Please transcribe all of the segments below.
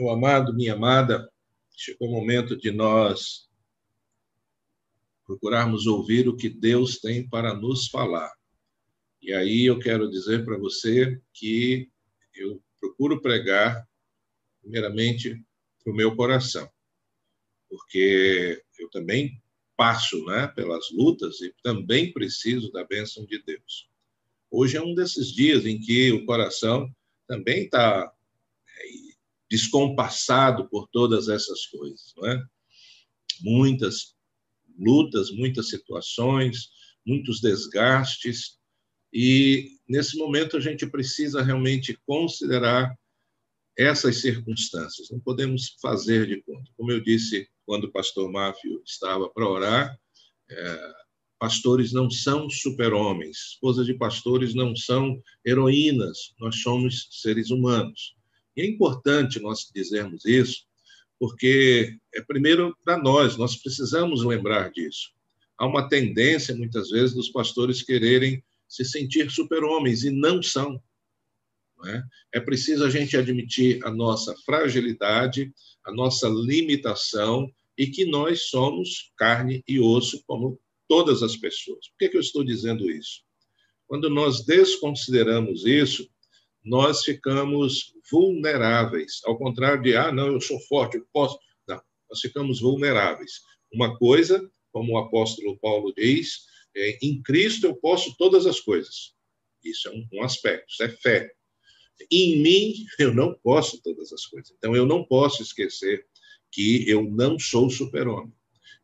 Meu amado, minha amada, chegou o momento de nós procurarmos ouvir o que Deus tem para nos falar. E aí eu quero dizer para você que eu procuro pregar, primeiramente, para o meu coração, porque eu também passo né, pelas lutas e também preciso da bênção de Deus. Hoje é um desses dias em que o coração também está é, descompassado por todas essas coisas, não é? Muitas lutas, muitas situações, muitos desgastes, e nesse momento a gente precisa realmente considerar essas circunstâncias. Não podemos fazer de conta. Como eu disse quando o pastor Máfio estava para orar, é, pastores não são super-homens, esposas de pastores não são heroínas, nós somos seres humanos. E é importante nós dizermos isso, porque é primeiro para nós, nós precisamos lembrar disso. Há uma tendência, muitas vezes, dos pastores quererem se sentir super-homens, e não são. Não é? é preciso a gente admitir a nossa fragilidade, a nossa limitação, e que nós somos carne e osso, como todas as pessoas. Por que, que eu estou dizendo isso? Quando nós desconsideramos isso, nós ficamos vulneráveis. Ao contrário de, ah, não, eu sou forte, eu posso. Não, nós ficamos vulneráveis. Uma coisa, como o apóstolo Paulo diz, é, em Cristo eu posso todas as coisas. Isso é um, um aspecto, isso é fé. Em mim eu não posso todas as coisas. Então eu não posso esquecer que eu não sou super-homem.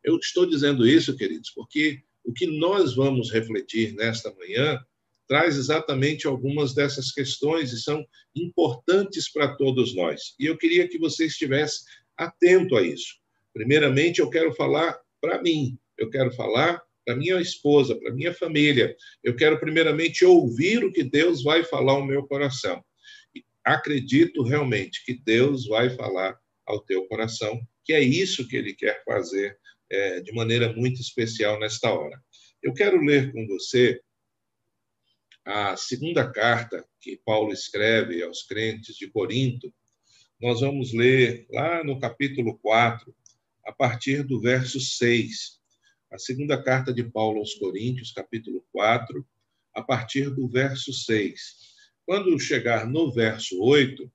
Eu estou dizendo isso, queridos, porque o que nós vamos refletir nesta manhã traz exatamente algumas dessas questões e são importantes para todos nós. E eu queria que você estivesse atento a isso. Primeiramente, eu quero falar para mim, eu quero falar para minha esposa, para minha família. Eu quero primeiramente ouvir o que Deus vai falar ao meu coração. Acredito realmente que Deus vai falar ao teu coração, que é isso que Ele quer fazer é, de maneira muito especial nesta hora. Eu quero ler com você a segunda carta que Paulo escreve aos crentes de Corinto, nós vamos ler lá no capítulo 4, a partir do verso 6. A segunda carta de Paulo aos Coríntios, capítulo 4, a partir do verso 6. Quando chegar no verso 8,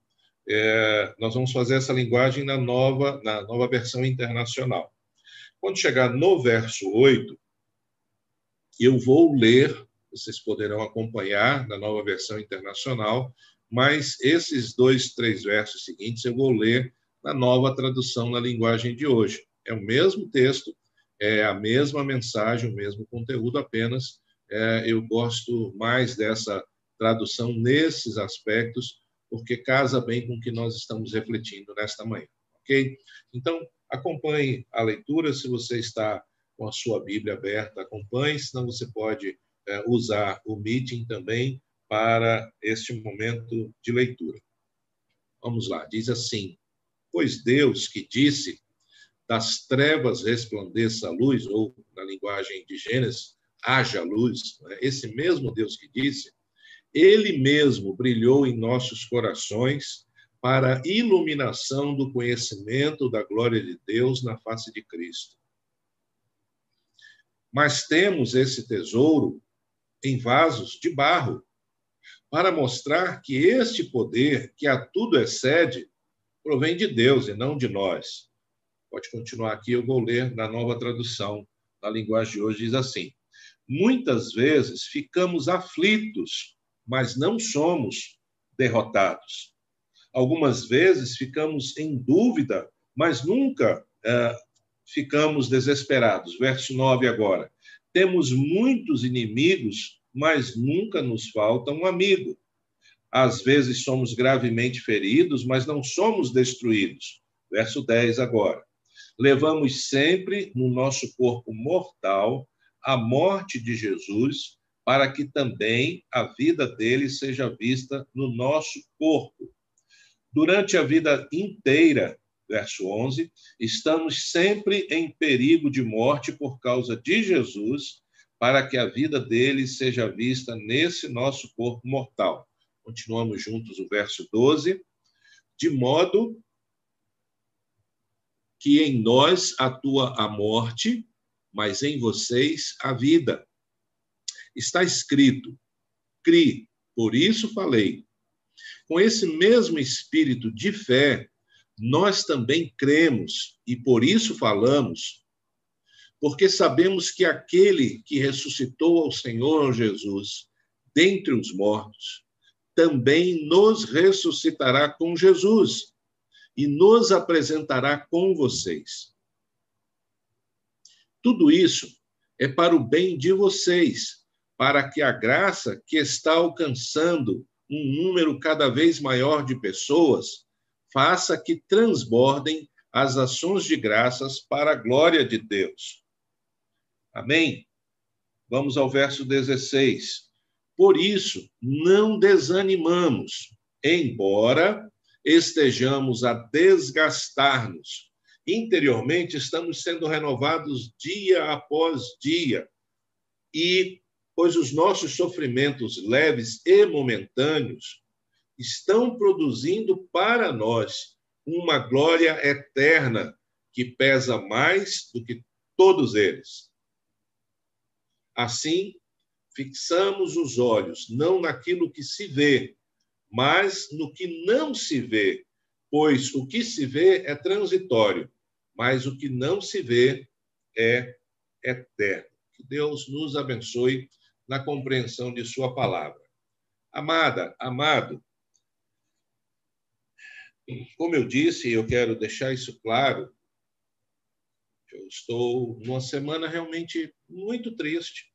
é, nós vamos fazer essa linguagem na nova, na nova versão internacional. Quando chegar no verso 8, eu vou ler vocês poderão acompanhar na nova versão internacional, mas esses dois, três versos seguintes eu vou ler na nova tradução na linguagem de hoje. É o mesmo texto, é a mesma mensagem, o mesmo conteúdo, apenas é, eu gosto mais dessa tradução nesses aspectos, porque casa bem com o que nós estamos refletindo nesta manhã, ok? Então, acompanhe a leitura, se você está com a sua Bíblia aberta, acompanhe, senão você pode usar o meeting também para este momento de leitura. Vamos lá, diz assim: Pois Deus que disse, das trevas resplandeça a luz, ou na linguagem de Gênesis, haja luz, né? esse mesmo Deus que disse, ele mesmo brilhou em nossos corações para a iluminação do conhecimento da glória de Deus na face de Cristo. Mas temos esse tesouro em vasos de barro, para mostrar que este poder, que a tudo excede, provém de Deus e não de nós. Pode continuar aqui, eu vou ler na nova tradução. Na linguagem de hoje diz assim: Muitas vezes ficamos aflitos, mas não somos derrotados. Algumas vezes ficamos em dúvida, mas nunca é, ficamos desesperados. Verso 9 agora. Temos muitos inimigos, mas nunca nos falta um amigo. Às vezes somos gravemente feridos, mas não somos destruídos. Verso 10 agora. Levamos sempre no nosso corpo mortal a morte de Jesus, para que também a vida dele seja vista no nosso corpo. Durante a vida inteira, verso 11, estamos sempre em perigo de morte por causa de Jesus, para que a vida dele seja vista nesse nosso corpo mortal. Continuamos juntos o verso 12. De modo que em nós atua a morte, mas em vocês a vida. Está escrito: cri, por isso falei. Com esse mesmo espírito de fé, nós também cremos e por isso falamos, porque sabemos que aquele que ressuscitou ao Senhor Jesus dentre os mortos, também nos ressuscitará com Jesus e nos apresentará com vocês. Tudo isso é para o bem de vocês, para que a graça que está alcançando um número cada vez maior de pessoas faça que transbordem as ações de graças para a glória de Deus. Amém? Vamos ao verso 16. Por isso, não desanimamos, embora estejamos a desgastar-nos. Interiormente, estamos sendo renovados dia após dia. E, pois os nossos sofrimentos leves e momentâneos estão produzindo para nós uma glória eterna que pesa mais do que todos eles. Assim, fixamos os olhos não naquilo que se vê, mas no que não se vê, pois o que se vê é transitório, mas o que não se vê é eterno. Que Deus nos abençoe na compreensão de Sua palavra. Amada, amado, como eu disse, eu quero deixar isso claro. Eu estou numa semana realmente muito triste.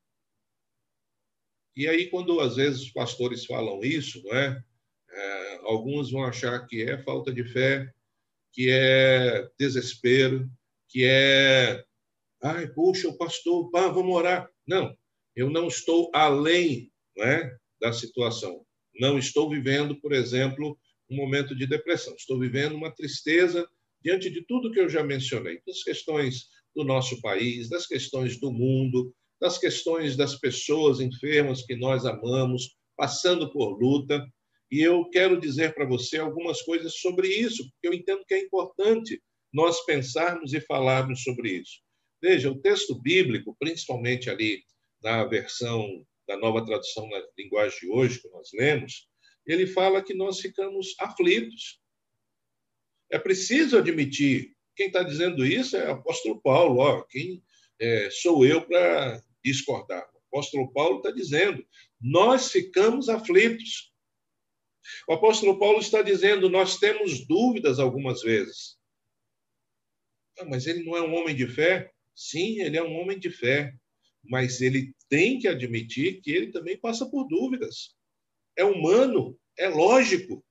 E aí, quando às vezes os pastores falam isso, não é? é alguns vão achar que é falta de fé, que é desespero, que é, ai, puxa, o pastor, pá, vamos orar. Não, eu não estou além não é, da situação. Não estou vivendo, por exemplo, um momento de depressão. Estou vivendo uma tristeza diante de tudo que eu já mencionei, das questões do nosso país, das questões do mundo, das questões das pessoas enfermas que nós amamos, passando por luta. E eu quero dizer para você algumas coisas sobre isso, porque eu entendo que é importante nós pensarmos e falarmos sobre isso. Veja, o texto bíblico, principalmente ali na versão da nova tradução na linguagem de hoje que nós lemos, ele fala que nós ficamos aflitos. É preciso admitir. Quem está dizendo isso é o apóstolo Paulo. Ó, quem é, sou eu para discordar? O apóstolo Paulo está dizendo: nós ficamos aflitos. O apóstolo Paulo está dizendo: nós temos dúvidas algumas vezes. Ah, mas ele não é um homem de fé? Sim, ele é um homem de fé. Mas ele tem que admitir que ele também passa por dúvidas é humano, é lógico,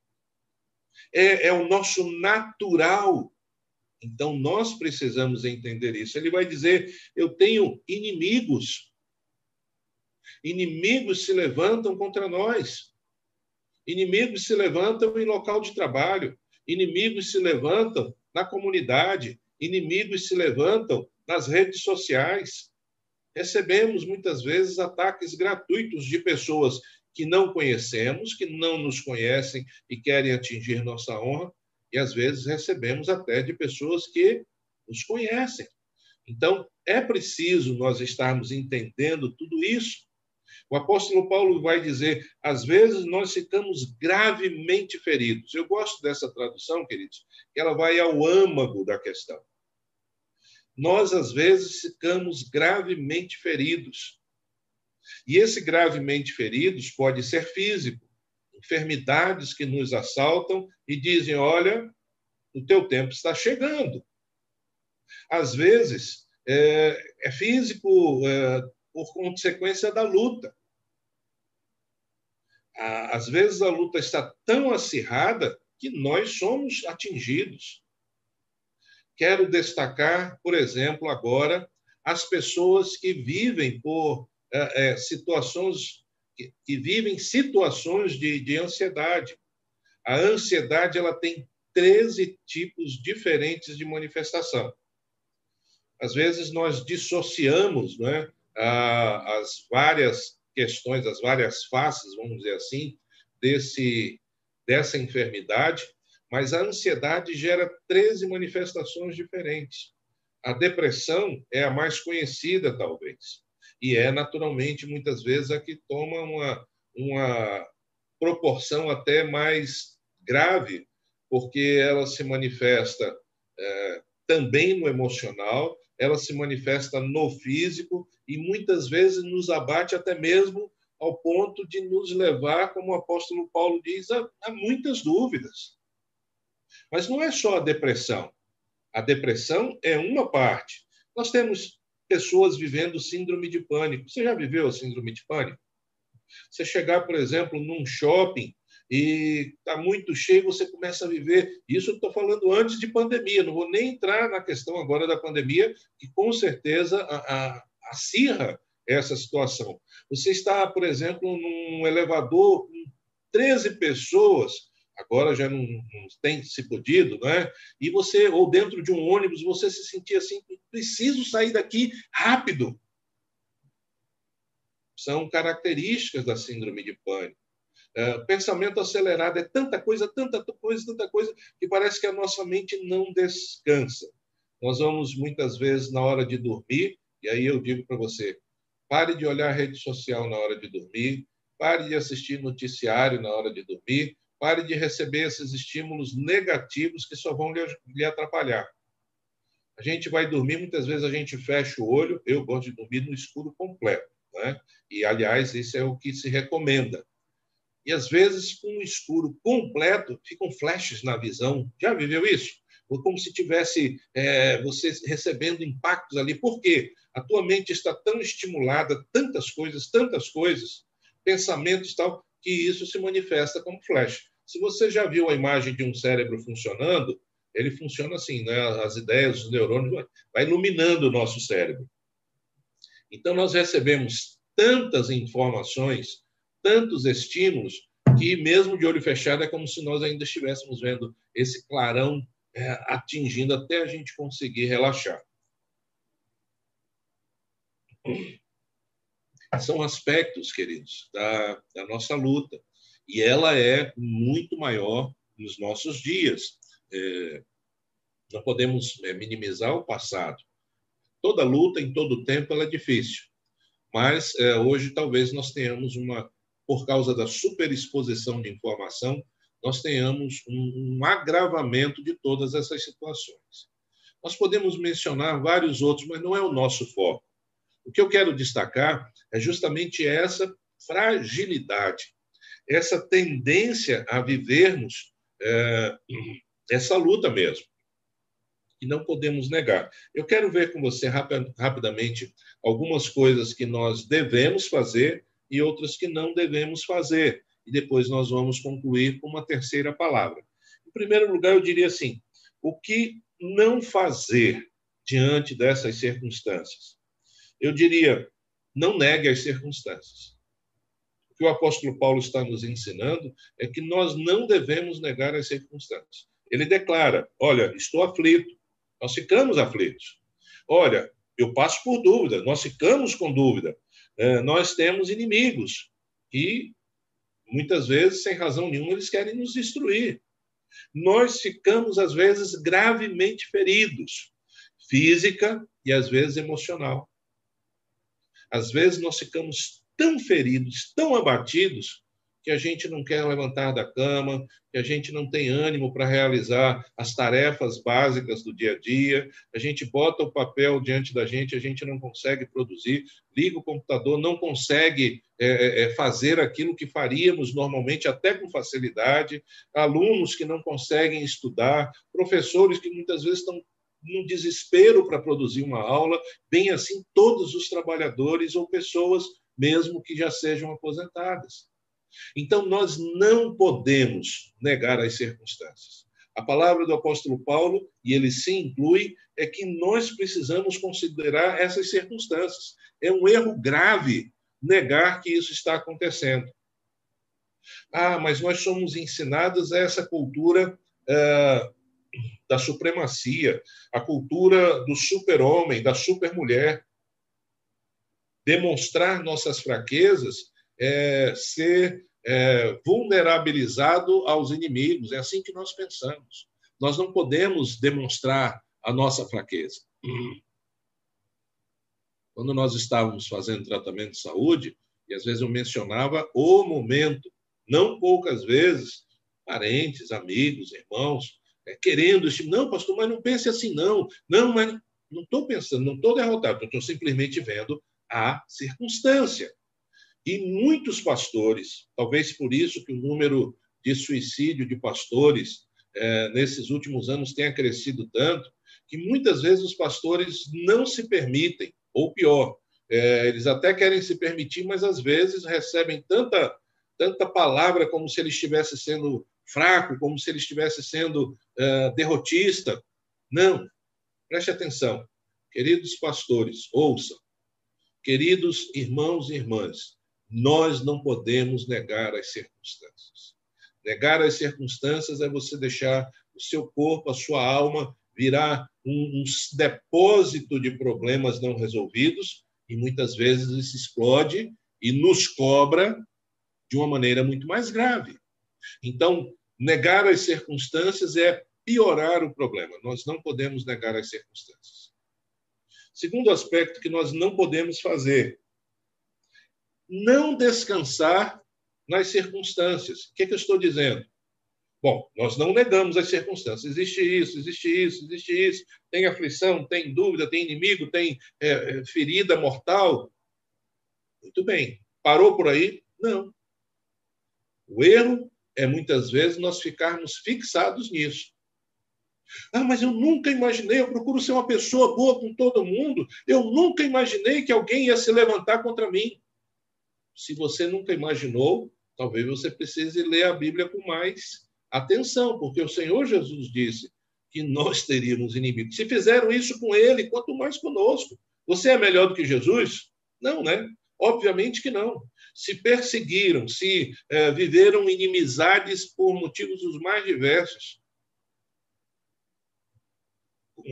é, é o nosso natural. Então, nós precisamos entender isso. Ele vai dizer: eu tenho inimigos. Inimigos se levantam contra nós. Inimigos se levantam em local de trabalho. Inimigos se levantam na comunidade. Inimigos se levantam nas redes sociais. Recebemos muitas vezes ataques gratuitos de pessoas que não conhecemos, que não nos conhecem e querem atingir nossa honra, e às vezes recebemos até de pessoas que nos conhecem. Então, é preciso nós estarmos entendendo tudo isso. O apóstolo Paulo vai dizer: às vezes nós ficamos gravemente feridos. Eu gosto dessa tradução, queridos, que ela vai ao âmago da questão. Nós, às vezes, ficamos gravemente feridos. E esse gravemente feridos pode ser físico, enfermidades que nos assaltam e dizem: olha, o teu tempo está chegando. Às vezes é, é físico é, por consequência da luta. Às vezes a luta está tão acirrada que nós somos atingidos. Quero destacar, por exemplo, agora, as pessoas que vivem por é, é, situações que, que, vivem situações de, de ansiedade. A ansiedade ela tem 13 tipos diferentes de manifestação. Às vezes nós dissociamos né, as várias questões, as várias faces, vamos dizer assim, desse, dessa enfermidade, mas a ansiedade gera 13 manifestações diferentes. A depressão é a mais conhecida, talvez, e é naturalmente muitas vezes a que toma uma, uma proporção até mais grave, porque ela se manifesta é, também no emocional, ela se manifesta no físico e muitas vezes nos abate até mesmo ao ponto de nos levar, como o apóstolo Paulo diz, a, a muitas dúvidas. Mas não é só a depressão. A depressão é uma parte. Nós temos pessoas vivendo síndrome de pânico. Você já viveu a síndrome de pânico? Você chegar, por exemplo, num shopping e está muito cheio, você começa a viver. Isso estou falando antes de pandemia, não vou nem entrar na questão agora da pandemia, que com certeza acirra essa situação. Você está, por exemplo, num elevador com 13 pessoas, agora já não, não, tem se podido, né? E você, ou dentro de um ônibus, você se sentia assim, preciso sair daqui rápido. São características da síndrome de pânico. É, pensamento acelerado é tanta coisa, tanta coisa, tanta coisa, que parece que a nossa mente não descansa. Nós vamos muitas vezes na hora de dormir, e aí eu digo para você: pare de olhar rede social na hora de dormir, pare de assistir noticiário na hora de dormir, pare de receber esses estímulos negativos que só vão lhe atrapalhar. A gente vai dormir, muitas vezes a gente fecha o olho, eu gosto de dormir no escuro completo, né? E aliás, isso é o que se recomenda e às vezes, com o escuro completo, ficam flashes na visão. Já viveu isso? Ou como se tivesse é, você recebendo impactos ali. Por quê? A tua mente está tão estimulada, tantas coisas, tantas coisas, pensamentos tal, que isso se manifesta como flash. Se você já viu a imagem de um cérebro funcionando, ele funciona assim, né? As ideias, os neurônios, vai iluminando o nosso cérebro. Então, nós recebemos tantas informações tantos estímulos que, mesmo de olho fechado, é como se nós ainda estivéssemos vendo esse clarão é, atingindo até a gente conseguir relaxar. São aspectos, queridos, da, da nossa luta. E ela é muito maior nos nossos dias. É, não podemos é, minimizar o passado. Toda luta, em todo tempo, ela é difícil. Mas é, hoje talvez nós tenhamos uma por causa da superexposição de informação, nós tenhamos um, um agravamento de todas essas situações. Nós podemos mencionar vários outros, mas não é o nosso foco. O que eu quero destacar é justamente essa fragilidade, essa tendência a vivermos é, essa luta mesmo, que não podemos negar. Eu quero ver com você rapidamente algumas coisas que nós devemos fazer e outras que não devemos fazer. E depois nós vamos concluir com uma terceira palavra. Em primeiro lugar, eu diria assim: o que não fazer diante dessas circunstâncias? Eu diria, não negue as circunstâncias. O que o apóstolo Paulo está nos ensinando é que nós não devemos negar as circunstâncias. Ele declara: Olha, estou aflito. Nós ficamos aflitos. Olha, eu passo por dúvida, nós ficamos com dúvida. É, nós temos inimigos que, muitas vezes, sem razão nenhuma, eles querem nos destruir. Nós ficamos, às vezes, gravemente feridos, física e, às vezes, emocional. Às vezes, nós ficamos tão feridos, tão abatidos, que a gente não quer levantar da cama, que a gente não tem ânimo para realizar as tarefas básicas do dia a dia, a gente bota o papel diante da gente, a gente não consegue produzir, liga o computador, não consegue é, é, é fazer aquilo que faríamos normalmente, até com facilidade, alunos que não conseguem estudar, professores que muitas vezes estão num desespero para produzir uma aula, bem assim todos os trabalhadores ou pessoas mesmo que já sejam aposentadas. Então, nós não podemos negar as circunstâncias. A palavra do apóstolo Paulo, e ele se inclui, é que nós precisamos considerar essas circunstâncias. É um erro grave negar que isso está acontecendo. Ah, mas nós somos ensinados a essa cultura ah, da supremacia, a cultura do super-homem, da super-mulher. Demonstrar nossas fraquezas é ser é, vulnerabilizado aos inimigos. É assim que nós pensamos. Nós não podemos demonstrar a nossa fraqueza. Quando nós estávamos fazendo tratamento de saúde, e às vezes eu mencionava o momento, não poucas vezes, parentes, amigos, irmãos, querendo esse não, pastor, mas não pense assim, não. Não, mas não estou pensando, não estou derrotado, estou simplesmente vendo a circunstância. E muitos pastores, talvez por isso que o número de suicídio de pastores é, nesses últimos anos tenha crescido tanto, que muitas vezes os pastores não se permitem, ou pior, é, eles até querem se permitir, mas às vezes recebem tanta, tanta palavra como se ele estivesse sendo fraco, como se ele estivesse sendo é, derrotista. Não, preste atenção. Queridos pastores, ouçam. Queridos irmãos e irmãs, nós não podemos negar as circunstâncias. Negar as circunstâncias é você deixar o seu corpo, a sua alma, virar um, um depósito de problemas não resolvidos e muitas vezes isso explode e nos cobra de uma maneira muito mais grave. Então, negar as circunstâncias é piorar o problema. Nós não podemos negar as circunstâncias. Segundo aspecto que nós não podemos fazer, não descansar nas circunstâncias. O que, é que eu estou dizendo? Bom, nós não negamos as circunstâncias. Existe isso, existe isso, existe isso. Tem aflição, tem dúvida, tem inimigo, tem é, é, ferida mortal. Muito bem. Parou por aí? Não. O erro é muitas vezes nós ficarmos fixados nisso. Ah, mas eu nunca imaginei, eu procuro ser uma pessoa boa com todo mundo, eu nunca imaginei que alguém ia se levantar contra mim. Se você nunca imaginou, talvez você precise ler a Bíblia com mais Atenção, porque o Senhor Jesus disse que nós teríamos inimigos. Se fizeram isso com ele, quanto mais conosco. Você é melhor do que Jesus? Não, né? Obviamente que não. Se perseguiram, se é, viveram inimizades por motivos os mais diversos.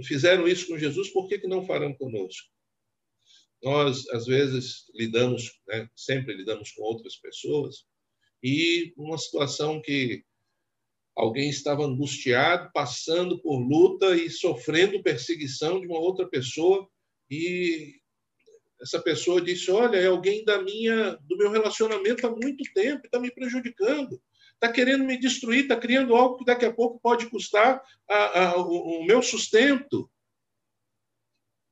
Fizeram isso com Jesus, por que, que não farão conosco? Nós, às vezes, lidamos, né, sempre lidamos com outras pessoas, e uma situação que Alguém estava angustiado, passando por luta e sofrendo perseguição de uma outra pessoa e essa pessoa disse: "Olha, é alguém da minha do meu relacionamento há muito tempo, está me prejudicando, está querendo me destruir, está criando algo que daqui a pouco pode custar a, a, o, o meu sustento".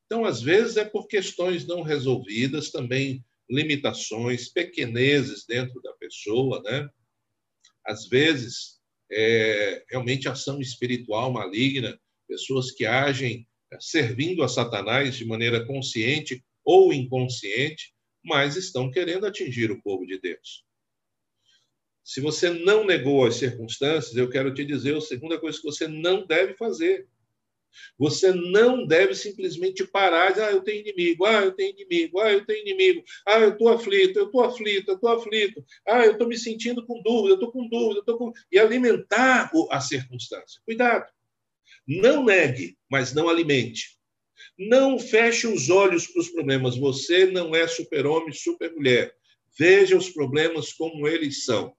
Então, às vezes é por questões não resolvidas, também limitações, pequenezes dentro da pessoa, né? Às vezes é, realmente ação espiritual maligna, pessoas que agem é, servindo a Satanás de maneira consciente ou inconsciente, mas estão querendo atingir o povo de Deus. Se você não negou as circunstâncias, eu quero te dizer a segunda coisa que você não deve fazer. Você não deve simplesmente parar ah, eu tenho inimigo, ah, eu tenho inimigo, ah, eu tenho inimigo, ah, eu estou aflito, eu estou aflito, eu estou aflito, ah, eu estou me sentindo com dúvida, eu estou com dúvida, eu estou com... E alimentar a circunstância. Cuidado. Não negue, mas não alimente. Não feche os olhos para os problemas. Você não é super-homem, super-mulher. Veja os problemas como eles são.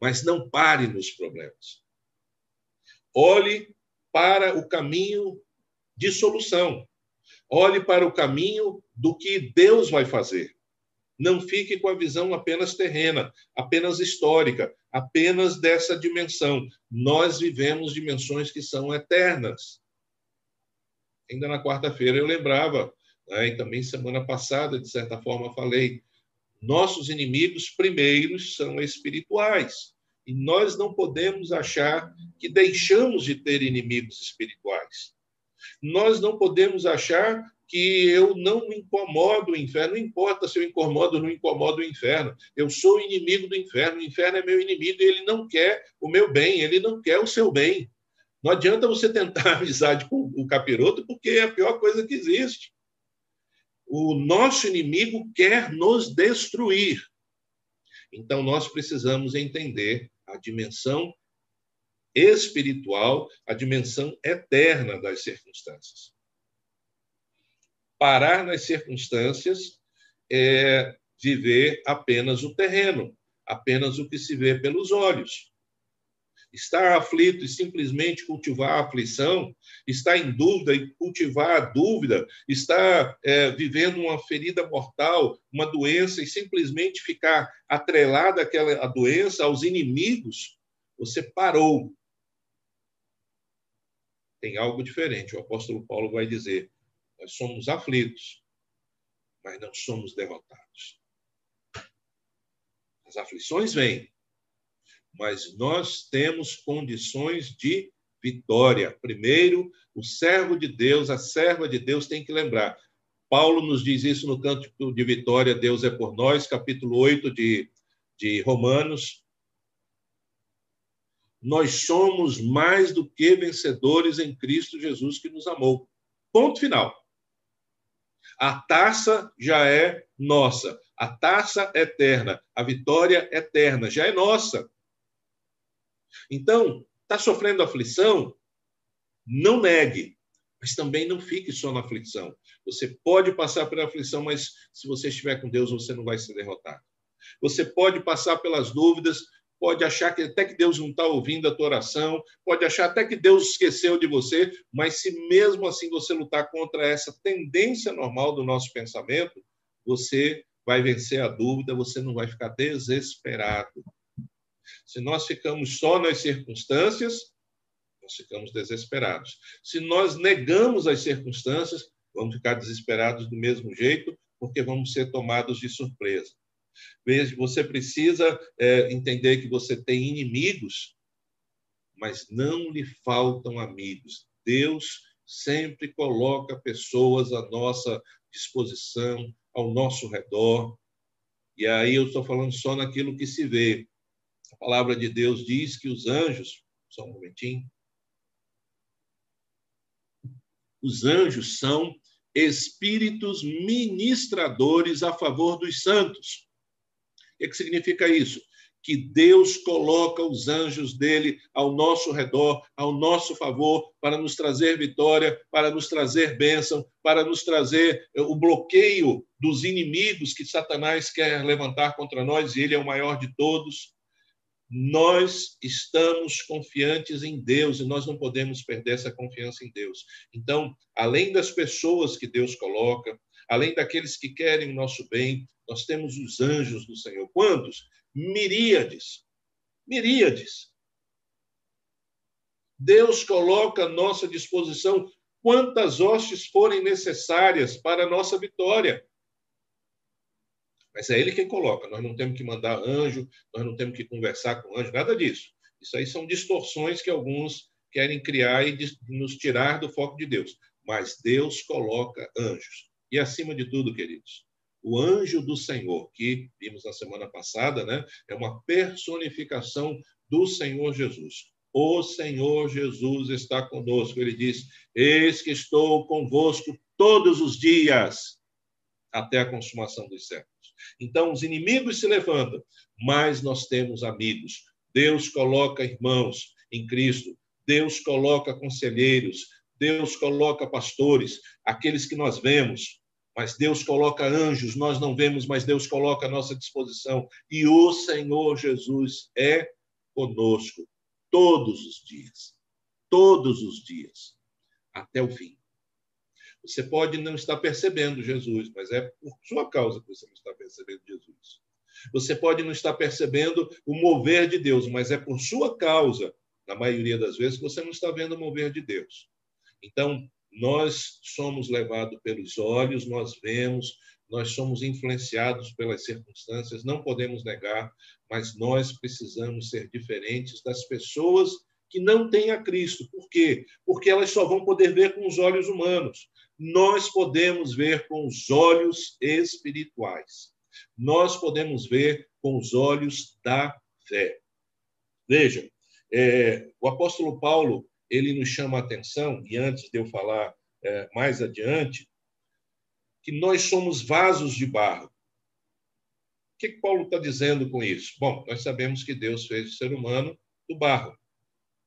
Mas não pare nos problemas. Olhe para o caminho de solução. Olhe para o caminho do que Deus vai fazer. Não fique com a visão apenas terrena, apenas histórica, apenas dessa dimensão. Nós vivemos dimensões que são eternas. Ainda na quarta-feira eu lembrava, né, e também semana passada, de certa forma, falei: nossos inimigos primeiros são espirituais. E nós não podemos achar que deixamos de ter inimigos espirituais. Nós não podemos achar que eu não me incomodo o inferno. Não importa se eu incomodo ou não incomodo o inferno. Eu sou inimigo do inferno. O inferno é meu inimigo e ele não quer o meu bem, ele não quer o seu bem. Não adianta você tentar amizade com o capiroto, porque é a pior coisa que existe. O nosso inimigo quer nos destruir. Então, nós precisamos entender a dimensão espiritual, a dimensão eterna das circunstâncias. Parar nas circunstâncias é viver apenas o terreno, apenas o que se vê pelos olhos. Estar aflito e simplesmente cultivar a aflição, estar em dúvida e cultivar a dúvida, estar é, vivendo uma ferida mortal, uma doença e simplesmente ficar atrelado àquela doença, aos inimigos, você parou. Tem algo diferente. O apóstolo Paulo vai dizer: nós somos aflitos, mas não somos derrotados. As aflições vêm, mas nós temos condições de vitória. Primeiro, o servo de Deus, a serva de Deus tem que lembrar. Paulo nos diz isso no canto de vitória, Deus é por nós, capítulo 8 de, de Romanos. Nós somos mais do que vencedores em Cristo Jesus que nos amou. Ponto final. A taça já é nossa. A taça eterna, a vitória eterna já é nossa. Então, está sofrendo aflição? Não negue, mas também não fique só na aflição. Você pode passar pela aflição, mas se você estiver com Deus, você não vai ser derrotado. Você pode passar pelas dúvidas, pode achar que até que Deus não está ouvindo a tua oração, pode achar até que Deus esqueceu de você, mas se mesmo assim você lutar contra essa tendência normal do nosso pensamento, você vai vencer a dúvida, você não vai ficar desesperado. Se nós ficamos só nas circunstâncias, nós ficamos desesperados. Se nós negamos as circunstâncias, vamos ficar desesperados do mesmo jeito, porque vamos ser tomados de surpresa. Veja, você precisa é, entender que você tem inimigos, mas não lhe faltam amigos. Deus sempre coloca pessoas à nossa disposição, ao nosso redor. E aí eu estou falando só naquilo que se vê. Palavra de Deus diz que os anjos, só um momentinho. Os anjos são espíritos ministradores a favor dos santos. O que significa isso? Que Deus coloca os anjos dele ao nosso redor, ao nosso favor, para nos trazer vitória, para nos trazer bênção, para nos trazer eh, o bloqueio dos inimigos que Satanás quer levantar contra nós, e ele é o maior de todos. Nós estamos confiantes em Deus e nós não podemos perder essa confiança em Deus. Então, além das pessoas que Deus coloca, além daqueles que querem o nosso bem, nós temos os anjos do Senhor. Quantos? Miríades. Miríades. Deus coloca à nossa disposição quantas hostes forem necessárias para a nossa vitória. Mas é Ele quem coloca. Nós não temos que mandar anjo, nós não temos que conversar com anjo, nada disso. Isso aí são distorções que alguns querem criar e nos tirar do foco de Deus. Mas Deus coloca anjos. E acima de tudo, queridos, o anjo do Senhor, que vimos na semana passada, né? É uma personificação do Senhor Jesus. O Senhor Jesus está conosco. Ele diz: Eis que estou convosco todos os dias, até a consumação dos séculos. Então, os inimigos se levantam, mas nós temos amigos. Deus coloca irmãos em Cristo. Deus coloca conselheiros. Deus coloca pastores, aqueles que nós vemos, mas Deus coloca anjos, nós não vemos, mas Deus coloca à nossa disposição. E o Senhor Jesus é conosco todos os dias. Todos os dias, até o fim. Você pode não estar percebendo Jesus, mas é por sua causa que você não está percebendo Jesus. Você pode não estar percebendo o mover de Deus, mas é por sua causa, na maioria das vezes, que você não está vendo o mover de Deus. Então, nós somos levados pelos olhos, nós vemos, nós somos influenciados pelas circunstâncias, não podemos negar, mas nós precisamos ser diferentes das pessoas que não têm a Cristo. Por quê? Porque elas só vão poder ver com os olhos humanos. Nós podemos ver com os olhos espirituais. Nós podemos ver com os olhos da fé. Vejam, é, o apóstolo Paulo ele nos chama a atenção, e antes de eu falar é, mais adiante, que nós somos vasos de barro. O que, que Paulo está dizendo com isso? Bom, nós sabemos que Deus fez o ser humano do barro,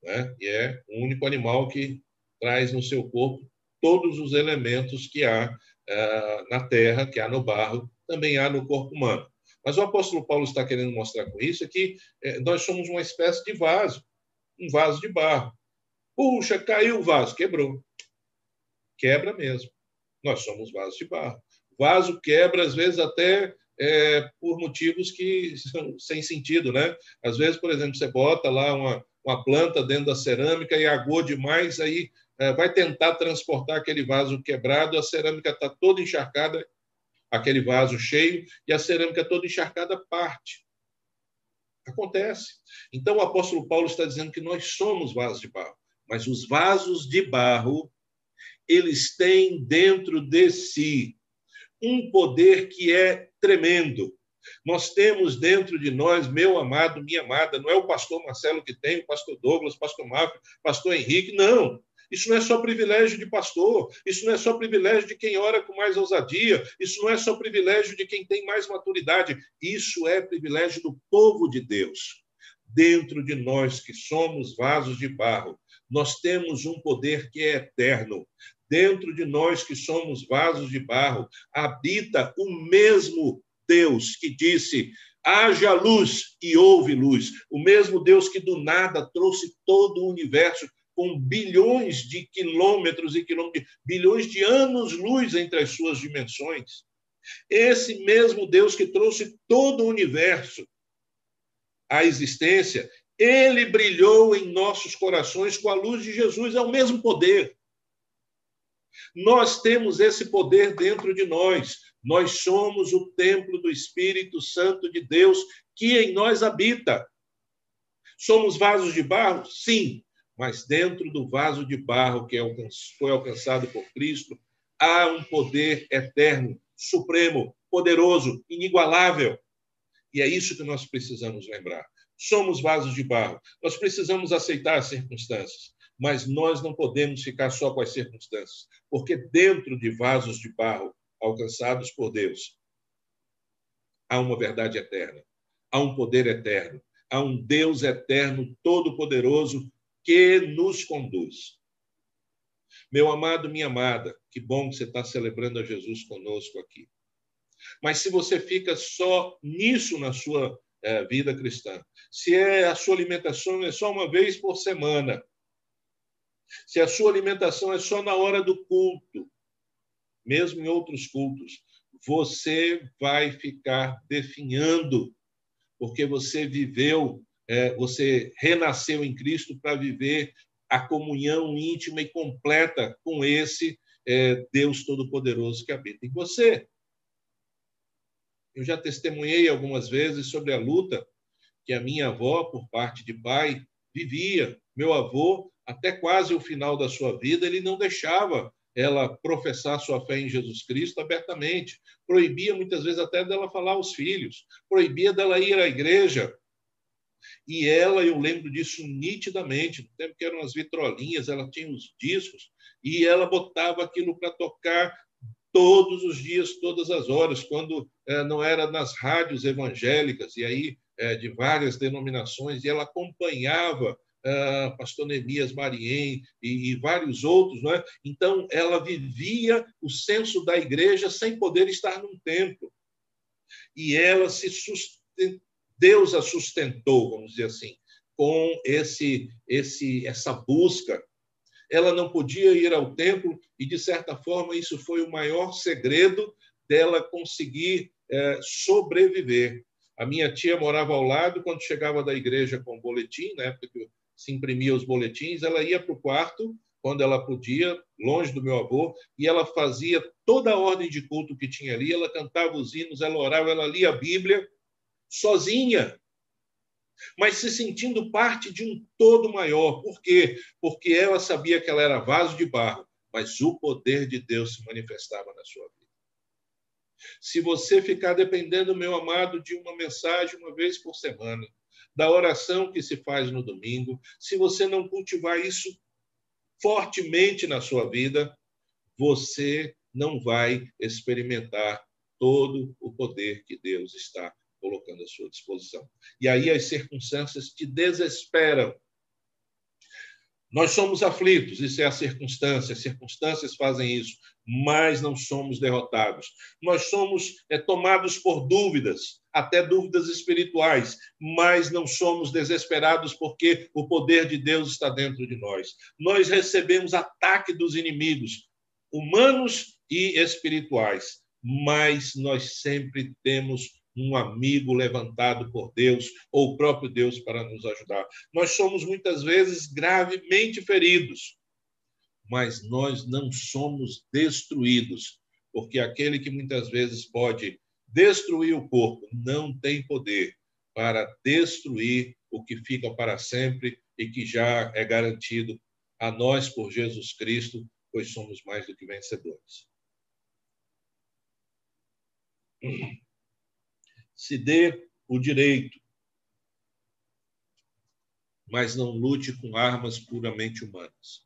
né? e é o único animal que traz no seu corpo todos os elementos que há uh, na terra, que há no barro, também há no corpo humano. Mas o apóstolo Paulo está querendo mostrar com isso é que é, nós somos uma espécie de vaso, um vaso de barro. Puxa, caiu o vaso, quebrou. Quebra mesmo. Nós somos vasos de barro. Vaso quebra, às vezes, até é, por motivos que são sem sentido, né? Às vezes, por exemplo, você bota lá uma, uma planta dentro da cerâmica e aguou demais, aí é, vai tentar transportar aquele vaso quebrado, a cerâmica está toda encharcada, aquele vaso cheio, e a cerâmica toda encharcada parte. Acontece. Então, o apóstolo Paulo está dizendo que nós somos vasos de barro, mas os vasos de barro, eles têm dentro de si um poder que é tremendo. Nós temos dentro de nós, meu amado, minha amada, não é o pastor Marcelo que tem, o pastor Douglas, o pastor Marco, o pastor Henrique, não. Isso não é só privilégio de pastor, isso não é só privilégio de quem ora com mais ousadia, isso não é só privilégio de quem tem mais maturidade, isso é privilégio do povo de Deus. Dentro de nós que somos vasos de barro, nós temos um poder que é eterno. Dentro de nós que somos vasos de barro, habita o mesmo Deus que disse: haja luz e houve luz. O mesmo Deus que do nada trouxe todo o universo com bilhões de quilômetros e quilômetros, bilhões de anos-luz entre as suas dimensões. Esse mesmo Deus que trouxe todo o universo à existência, ele brilhou em nossos corações com a luz de Jesus, é o mesmo poder. Nós temos esse poder dentro de nós. Nós somos o templo do Espírito Santo de Deus que em nós habita. Somos vasos de barro? Sim, mas dentro do vaso de barro que foi alcançado por Cristo, há um poder eterno, supremo, poderoso, inigualável. E é isso que nós precisamos lembrar. Somos vasos de barro. Nós precisamos aceitar as circunstâncias, mas nós não podemos ficar só com as circunstâncias, porque dentro de vasos de barro alcançados por Deus, há uma verdade eterna, há um poder eterno, há um Deus eterno, todo-poderoso, que nos conduz. Meu amado, minha amada, que bom que você está celebrando a Jesus conosco aqui. Mas se você fica só nisso na sua é, vida cristã, se é a sua alimentação é só uma vez por semana, se a sua alimentação é só na hora do culto, mesmo em outros cultos, você vai ficar definhando, porque você viveu é, você renasceu em Cristo para viver a comunhão íntima e completa com esse é, Deus Todo-Poderoso que habita em você. Eu já testemunhei algumas vezes sobre a luta que a minha avó, por parte de pai, vivia. Meu avô, até quase o final da sua vida, ele não deixava ela professar sua fé em Jesus Cristo abertamente. Proibia muitas vezes até dela falar aos filhos, proibia dela ir à igreja, e ela, eu lembro disso nitidamente, no tempo que eram as vitrolinhas, ela tinha os discos, e ela botava aquilo para tocar todos os dias, todas as horas, quando eh, não era nas rádios evangélicas, e aí eh, de várias denominações, e ela acompanhava Uh, pastor Neemias Mariem e, e, vários outros, não é? Então, ela vivia o senso da igreja sem poder estar num templo. E ela se Deus a sustentou, vamos dizer assim, com esse, esse, essa busca. Ela não podia ir ao templo e, de certa forma, isso foi o maior segredo dela conseguir é, sobreviver. A minha tia morava ao lado, quando chegava da igreja com o boletim, na época que se imprimia os boletins, ela ia para o quarto, quando ela podia, longe do meu avô, e ela fazia toda a ordem de culto que tinha ali, ela cantava os hinos, ela orava, ela lia a Bíblia, sozinha, mas se sentindo parte de um todo maior. Por quê? Porque ela sabia que ela era vaso de barro, mas o poder de Deus se manifestava na sua vida. Se você ficar dependendo, meu amado, de uma mensagem uma vez por semana, da oração que se faz no domingo, se você não cultivar isso fortemente na sua vida, você não vai experimentar todo o poder que Deus está colocando à sua disposição. E aí as circunstâncias te desesperam. Nós somos aflitos, isso é a circunstância, as circunstâncias fazem isso, mas não somos derrotados. Nós somos é, tomados por dúvidas, até dúvidas espirituais, mas não somos desesperados porque o poder de Deus está dentro de nós. Nós recebemos ataque dos inimigos, humanos e espirituais, mas nós sempre temos um amigo levantado por Deus ou o próprio Deus para nos ajudar. Nós somos muitas vezes gravemente feridos, mas nós não somos destruídos, porque aquele que muitas vezes pode destruir o corpo não tem poder para destruir o que fica para sempre e que já é garantido a nós por Jesus Cristo, pois somos mais do que vencedores se dê o direito, mas não lute com armas puramente humanas.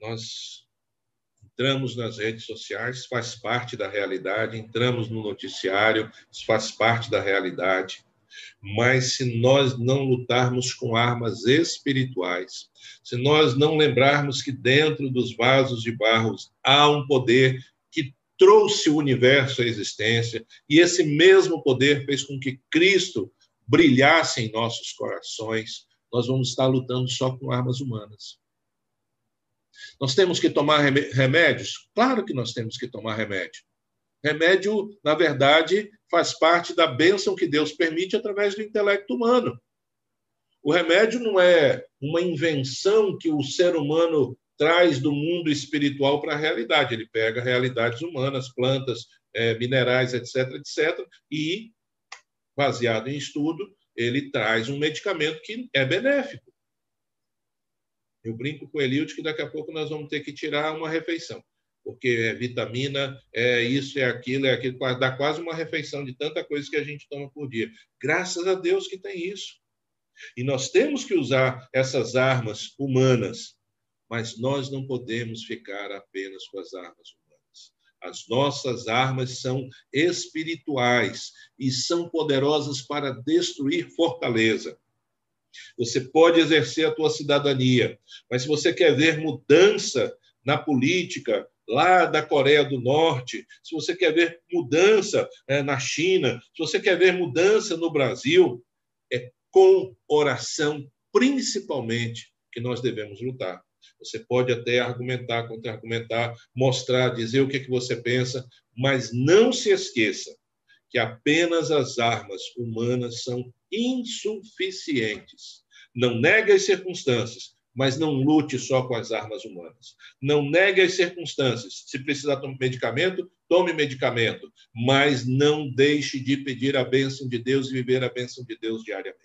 Nós entramos nas redes sociais, faz parte da realidade, entramos no noticiário, faz parte da realidade. Mas se nós não lutarmos com armas espirituais, se nós não lembrarmos que dentro dos vasos de barro há um poder trouxe o universo à existência, e esse mesmo poder fez com que Cristo brilhasse em nossos corações, nós vamos estar lutando só com armas humanas. Nós temos que tomar remédios? Claro que nós temos que tomar remédio. Remédio, na verdade, faz parte da bênção que Deus permite através do intelecto humano. O remédio não é uma invenção que o ser humano traz do mundo espiritual para a realidade. Ele pega realidades humanas, plantas, é, minerais, etc., etc., e, baseado em estudo, ele traz um medicamento que é benéfico. Eu brinco com o Eliud que daqui a pouco nós vamos ter que tirar uma refeição, porque é vitamina, é isso, é aquilo, é aquilo, dá quase uma refeição de tanta coisa que a gente toma por dia. Graças a Deus que tem isso. E nós temos que usar essas armas humanas mas nós não podemos ficar apenas com as armas humanas. As nossas armas são espirituais e são poderosas para destruir fortaleza. Você pode exercer a tua cidadania, mas se você quer ver mudança na política lá da Coreia do Norte, se você quer ver mudança é, na China, se você quer ver mudança no Brasil, é com oração, principalmente, que nós devemos lutar. Você pode até argumentar, contra-argumentar, mostrar, dizer o que, é que você pensa, mas não se esqueça que apenas as armas humanas são insuficientes. Não negue as circunstâncias, mas não lute só com as armas humanas. Não negue as circunstâncias. Se precisar tomar medicamento, tome medicamento, mas não deixe de pedir a bênção de Deus e viver a bênção de Deus diariamente.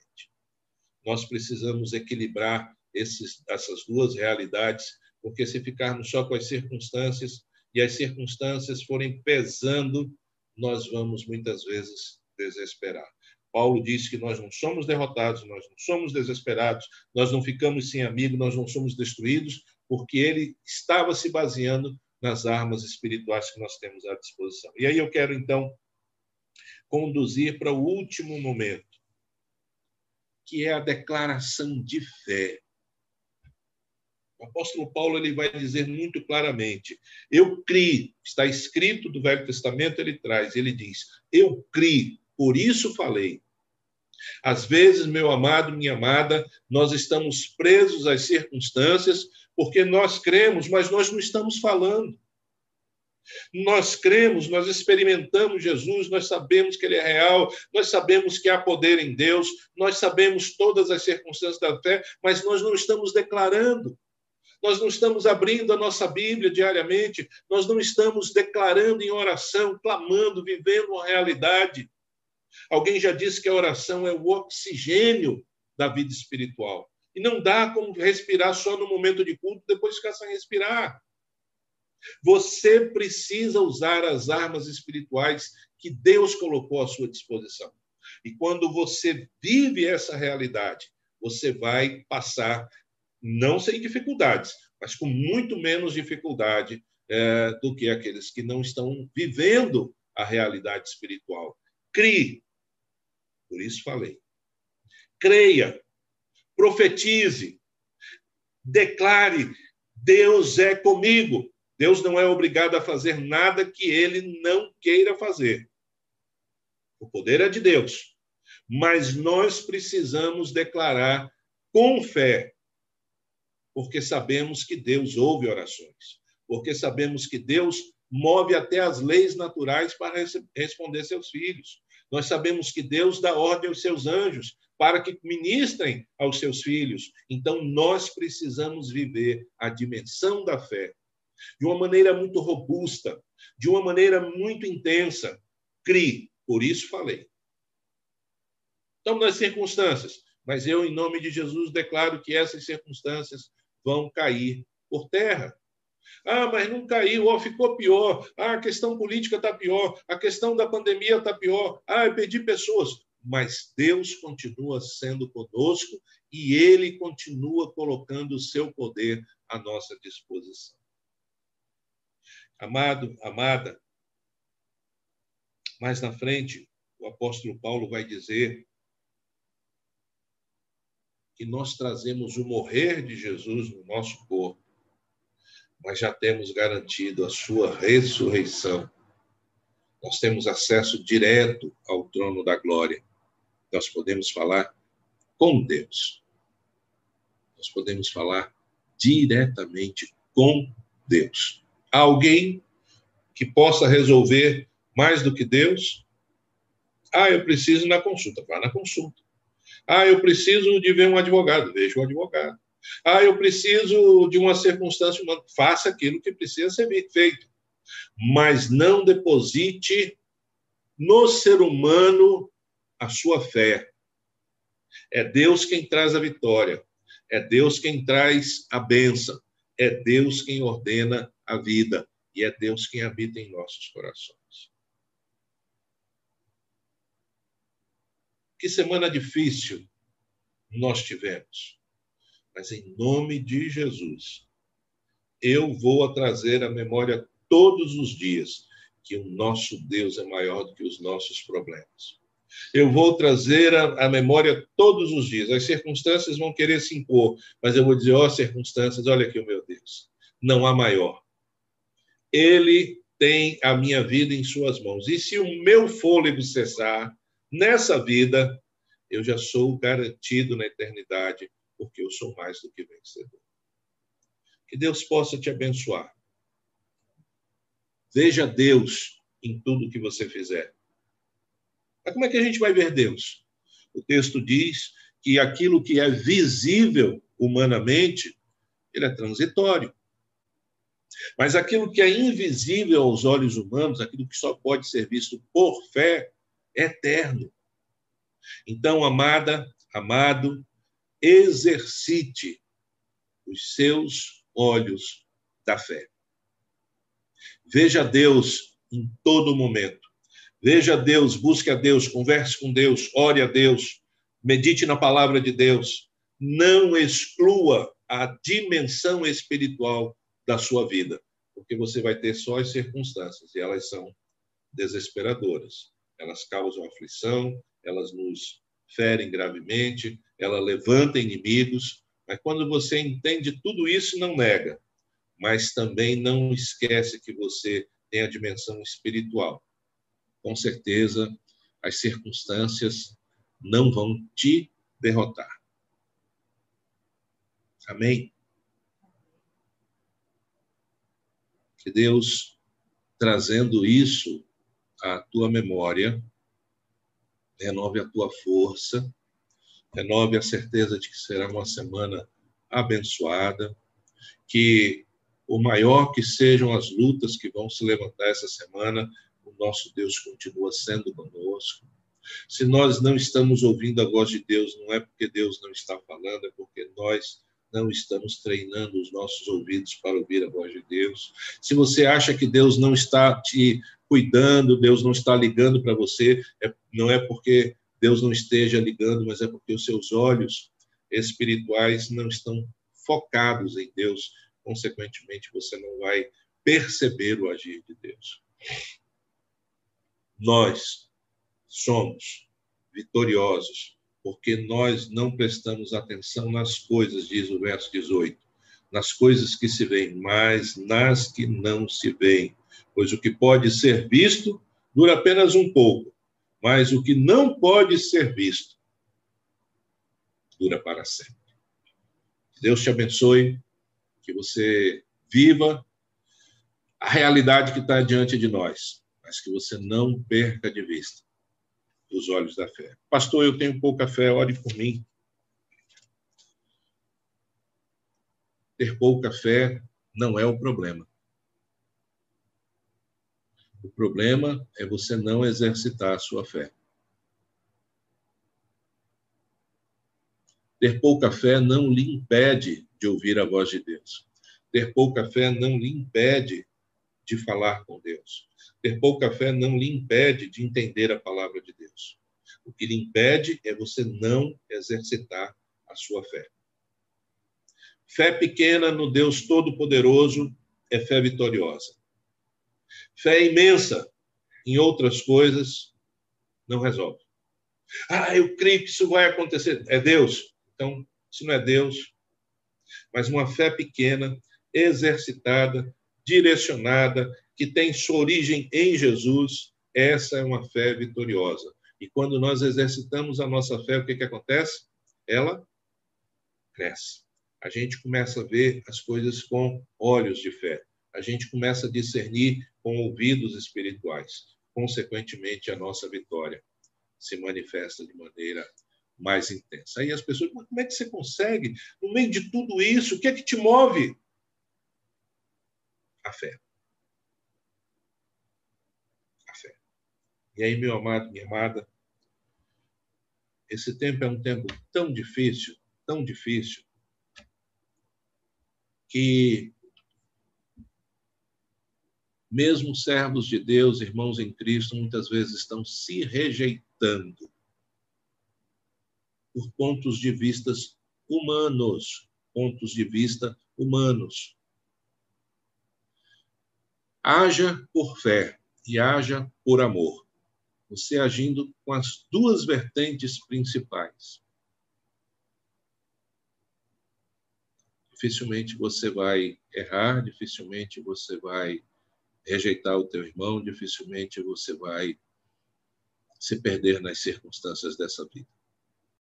Nós precisamos equilibrar esses, essas duas realidades, porque se ficarmos só com as circunstâncias e as circunstâncias forem pesando, nós vamos muitas vezes desesperar. Paulo disse que nós não somos derrotados, nós não somos desesperados, nós não ficamos sem amigo, nós não somos destruídos, porque ele estava se baseando nas armas espirituais que nós temos à disposição. E aí eu quero, então, conduzir para o último momento, que é a declaração de fé. O apóstolo Paulo ele vai dizer muito claramente: Eu criei, está escrito do Velho Testamento, ele traz, ele diz: Eu criei, por isso falei. Às vezes, meu amado, minha amada, nós estamos presos às circunstâncias porque nós cremos, mas nós não estamos falando. Nós cremos, nós experimentamos Jesus, nós sabemos que Ele é real, nós sabemos que há poder em Deus, nós sabemos todas as circunstâncias da fé, mas nós não estamos declarando nós não estamos abrindo a nossa Bíblia diariamente, nós não estamos declarando em oração, clamando, vivendo uma realidade. Alguém já disse que a oração é o oxigênio da vida espiritual. E não dá como respirar só no momento de culto, depois ficar sem respirar. Você precisa usar as armas espirituais que Deus colocou à sua disposição. E quando você vive essa realidade, você vai passar não sem dificuldades, mas com muito menos dificuldade é, do que aqueles que não estão vivendo a realidade espiritual. Crie, por isso falei. Creia, profetize, declare: Deus é comigo. Deus não é obrigado a fazer nada que ele não queira fazer. O poder é de Deus. Mas nós precisamos declarar com fé, porque sabemos que Deus ouve orações, porque sabemos que Deus move até as leis naturais para responder seus filhos. Nós sabemos que Deus dá ordem aos seus anjos para que ministrem aos seus filhos. Então, nós precisamos viver a dimensão da fé de uma maneira muito robusta, de uma maneira muito intensa. Crie, por isso falei. Estamos nas circunstâncias, mas eu, em nome de Jesus, declaro que essas circunstâncias vão cair por terra. Ah, mas não caiu, ó, ficou pior. Ah, a questão política está pior. A questão da pandemia está pior. Ah, eu perdi pessoas. Mas Deus continua sendo conosco e Ele continua colocando o seu poder à nossa disposição. Amado, amada, mais na frente, o apóstolo Paulo vai dizer que nós trazemos o morrer de Jesus no nosso corpo mas já temos garantido a sua ressurreição. Nós temos acesso direto ao trono da glória. Nós podemos falar com Deus. Nós podemos falar diretamente com Deus. Alguém que possa resolver mais do que Deus? Ah, eu preciso ir na consulta. Vá na consulta. Ah, eu preciso de ver um advogado. Veja o advogado. Ah, eu preciso de uma circunstância humana. Faça aquilo que precisa ser feito. Mas não deposite no ser humano a sua fé. É Deus quem traz a vitória. É Deus quem traz a bênção. É Deus quem ordena a vida. E é Deus quem habita em nossos corações. Que semana difícil nós tivemos mas em nome de Jesus, eu vou trazer à memória todos os dias que o nosso Deus é maior do que os nossos problemas. Eu vou trazer à memória todos os dias. As circunstâncias vão querer se impor, mas eu vou dizer: ó, oh, circunstâncias, olha aqui o meu Deus. Não há maior. Ele tem a minha vida em suas mãos. E se o meu fôlego cessar nessa vida, eu já sou garantido na eternidade porque eu sou mais do que vencedor. Que Deus possa te abençoar. Veja Deus em tudo que você fizer. Mas como é que a gente vai ver Deus? O texto diz que aquilo que é visível humanamente, ele é transitório. Mas aquilo que é invisível aos olhos humanos, aquilo que só pode ser visto por fé, eterno. Então, amada, amado, exercite os seus olhos da fé. Veja Deus em todo momento. Veja Deus, busque a Deus, converse com Deus, ore a Deus, medite na palavra de Deus. Não exclua a dimensão espiritual da sua vida, porque você vai ter só as circunstâncias e elas são desesperadoras. Elas causam aflição, elas nos ferem gravemente, ela levanta inimigos, mas quando você entende tudo isso, não nega, mas também não esquece que você tem a dimensão espiritual. Com certeza, as circunstâncias não vão te derrotar. Amém? Que Deus, trazendo isso à tua memória, renove a tua força renove a certeza de que será uma semana abençoada, que o maior que sejam as lutas que vão se levantar essa semana, o nosso Deus continua sendo conosco. Se nós não estamos ouvindo a voz de Deus, não é porque Deus não está falando, é porque nós não estamos treinando os nossos ouvidos para ouvir a voz de Deus. Se você acha que Deus não está te cuidando, Deus não está ligando para você, é, não é porque Deus não esteja ligando, mas é porque os seus olhos espirituais não estão focados em Deus. Consequentemente, você não vai perceber o agir de Deus. Nós somos vitoriosos porque nós não prestamos atenção nas coisas, diz o verso 18, nas coisas que se veem, mas nas que não se veem. Pois o que pode ser visto dura apenas um pouco, mas o que não pode ser visto dura para sempre. Deus te abençoe, que você viva a realidade que está diante de nós, mas que você não perca de vista os olhos da fé. Pastor, eu tenho pouca fé, ore por mim. Ter pouca fé não é o problema. O problema é você não exercitar a sua fé. Ter pouca fé não lhe impede de ouvir a voz de Deus. Ter pouca fé não lhe impede de falar com Deus. Ter pouca fé não lhe impede de entender a palavra de Deus. O que lhe impede é você não exercitar a sua fé. Fé pequena no Deus Todo-Poderoso é fé vitoriosa. Fé imensa em outras coisas não resolve. Ah, eu creio que isso vai acontecer. É Deus. Então, se não é Deus, mas uma fé pequena, exercitada, direcionada, que tem sua origem em Jesus, essa é uma fé vitoriosa. E quando nós exercitamos a nossa fé, o que, que acontece? Ela cresce. A gente começa a ver as coisas com olhos de fé. A gente começa a discernir com ouvidos espirituais. Consequentemente, a nossa vitória se manifesta de maneira mais intensa. Aí as pessoas, como é que você consegue? No meio de tudo isso, o que é que te move? A fé. A fé. E aí, meu amado, minha amada, esse tempo é um tempo tão difícil, tão difícil, que mesmo servos de Deus, irmãos em Cristo, muitas vezes estão se rejeitando por pontos de vistas humanos, pontos de vista humanos. Haja por fé e haja por amor. Você agindo com as duas vertentes principais. Dificilmente você vai errar, dificilmente você vai rejeitar o teu irmão, dificilmente você vai se perder nas circunstâncias dessa vida.